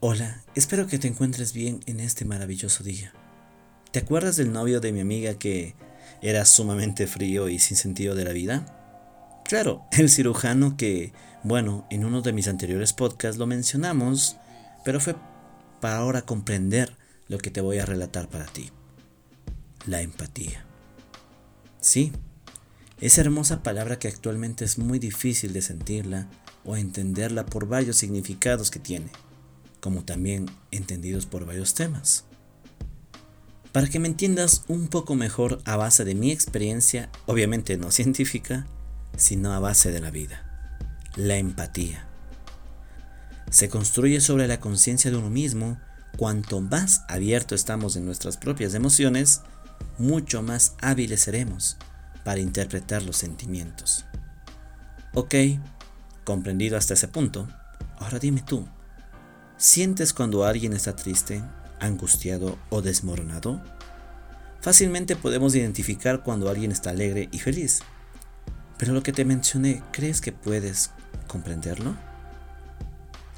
Hola, espero que te encuentres bien en este maravilloso día. ¿Te acuerdas del novio de mi amiga que era sumamente frío y sin sentido de la vida? Claro, el cirujano que, bueno, en uno de mis anteriores podcasts lo mencionamos, pero fue para ahora comprender lo que te voy a relatar para ti. La empatía. Sí, esa hermosa palabra que actualmente es muy difícil de sentirla o entenderla por varios significados que tiene como también entendidos por varios temas. Para que me entiendas un poco mejor a base de mi experiencia, obviamente no científica, sino a base de la vida. La empatía. Se construye sobre la conciencia de uno mismo. Cuanto más abierto estamos en nuestras propias emociones, mucho más hábiles seremos para interpretar los sentimientos. Ok, comprendido hasta ese punto, ahora dime tú, ¿Sientes cuando alguien está triste, angustiado o desmoronado? Fácilmente podemos identificar cuando alguien está alegre y feliz. Pero lo que te mencioné, ¿crees que puedes comprenderlo?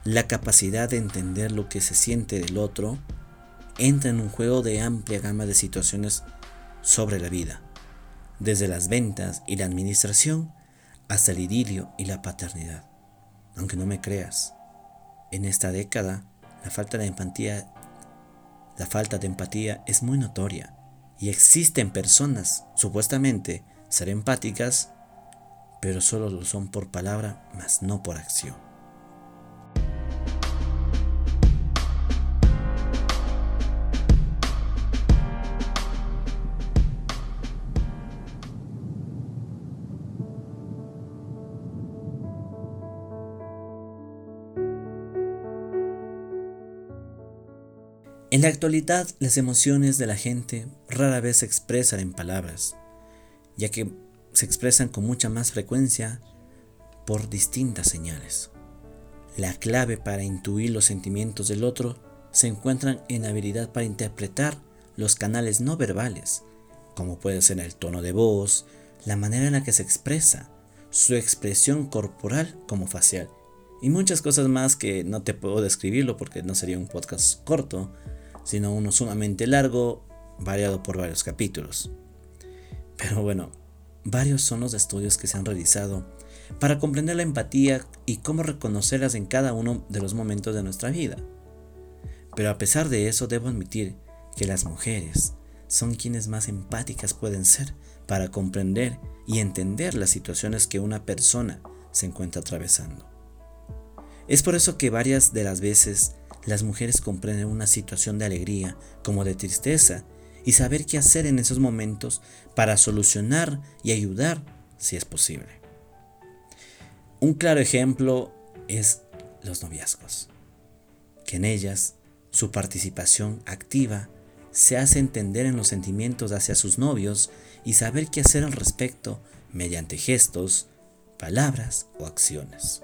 La capacidad de entender lo que se siente del otro entra en un juego de amplia gama de situaciones sobre la vida, desde las ventas y la administración hasta el idilio y la paternidad. Aunque no me creas, en esta década, la falta de empatía, la falta de empatía es muy notoria y existen personas supuestamente ser empáticas, pero solo lo son por palabra, mas no por acción. En la actualidad, las emociones de la gente rara vez se expresan en palabras, ya que se expresan con mucha más frecuencia por distintas señales. La clave para intuir los sentimientos del otro se encuentra en la habilidad para interpretar los canales no verbales, como puede ser el tono de voz, la manera en la que se expresa, su expresión corporal como facial, y muchas cosas más que no te puedo describirlo porque no sería un podcast corto, sino uno sumamente largo, variado por varios capítulos. Pero bueno, varios son los estudios que se han realizado para comprender la empatía y cómo reconocerlas en cada uno de los momentos de nuestra vida. Pero a pesar de eso, debo admitir que las mujeres son quienes más empáticas pueden ser para comprender y entender las situaciones que una persona se encuentra atravesando. Es por eso que varias de las veces las mujeres comprenden una situación de alegría como de tristeza y saber qué hacer en esos momentos para solucionar y ayudar si es posible. Un claro ejemplo es los noviazgos, que en ellas su participación activa se hace entender en los sentimientos hacia sus novios y saber qué hacer al respecto mediante gestos, palabras o acciones.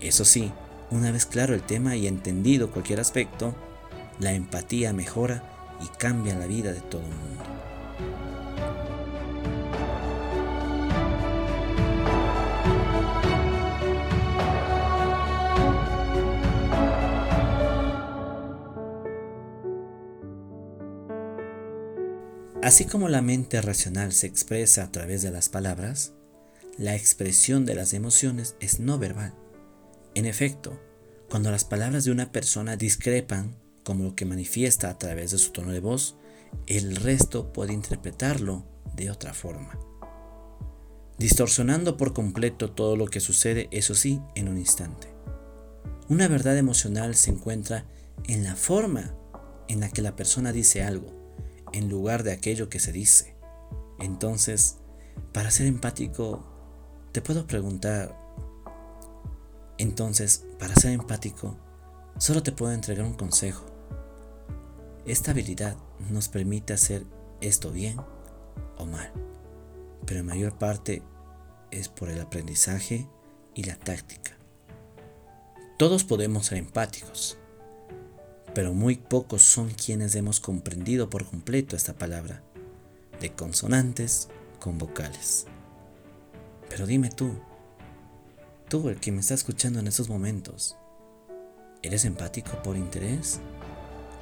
Eso sí, una vez claro el tema y entendido cualquier aspecto, la empatía mejora y cambia la vida de todo el mundo. Así como la mente racional se expresa a través de las palabras, la expresión de las emociones es no verbal. En efecto, cuando las palabras de una persona discrepan, como lo que manifiesta a través de su tono de voz, el resto puede interpretarlo de otra forma. Distorsionando por completo todo lo que sucede, eso sí, en un instante. Una verdad emocional se encuentra en la forma en la que la persona dice algo, en lugar de aquello que se dice. Entonces, para ser empático, te puedo preguntar, entonces, para ser empático, solo te puedo entregar un consejo. Esta habilidad nos permite hacer esto bien o mal, pero en mayor parte es por el aprendizaje y la táctica. Todos podemos ser empáticos, pero muy pocos son quienes hemos comprendido por completo esta palabra, de consonantes con vocales. Pero dime tú, tú el que me está escuchando en estos momentos, ¿Eres empático por interés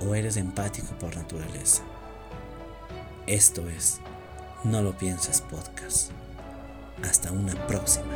o eres empático por naturaleza? Esto es No lo piensas podcast. Hasta una próxima.